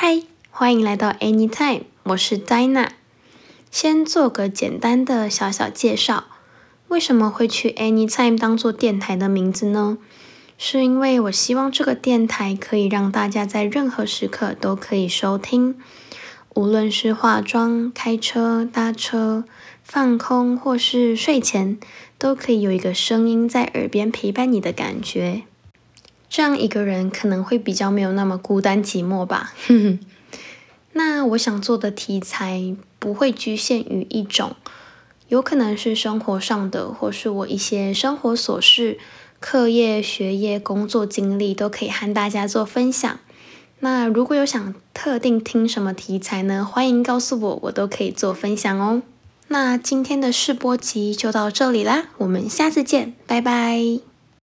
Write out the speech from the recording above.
嗨，欢迎来到 Anytime，我是 Dina。先做个简单的小小介绍，为什么会取 Anytime 当做电台的名字呢？是因为我希望这个电台可以让大家在任何时刻都可以收听，无论是化妆、开车、搭车、放空或是睡前，都可以有一个声音在耳边陪伴你的感觉。这样一个人可能会比较没有那么孤单寂寞吧。那我想做的题材不会局限于一种，有可能是生活上的，或是我一些生活琐事、课业、学业、工作经历都可以和大家做分享。那如果有想特定听什么题材呢？欢迎告诉我，我都可以做分享哦。那今天的试播集就到这里啦，我们下次见，拜拜。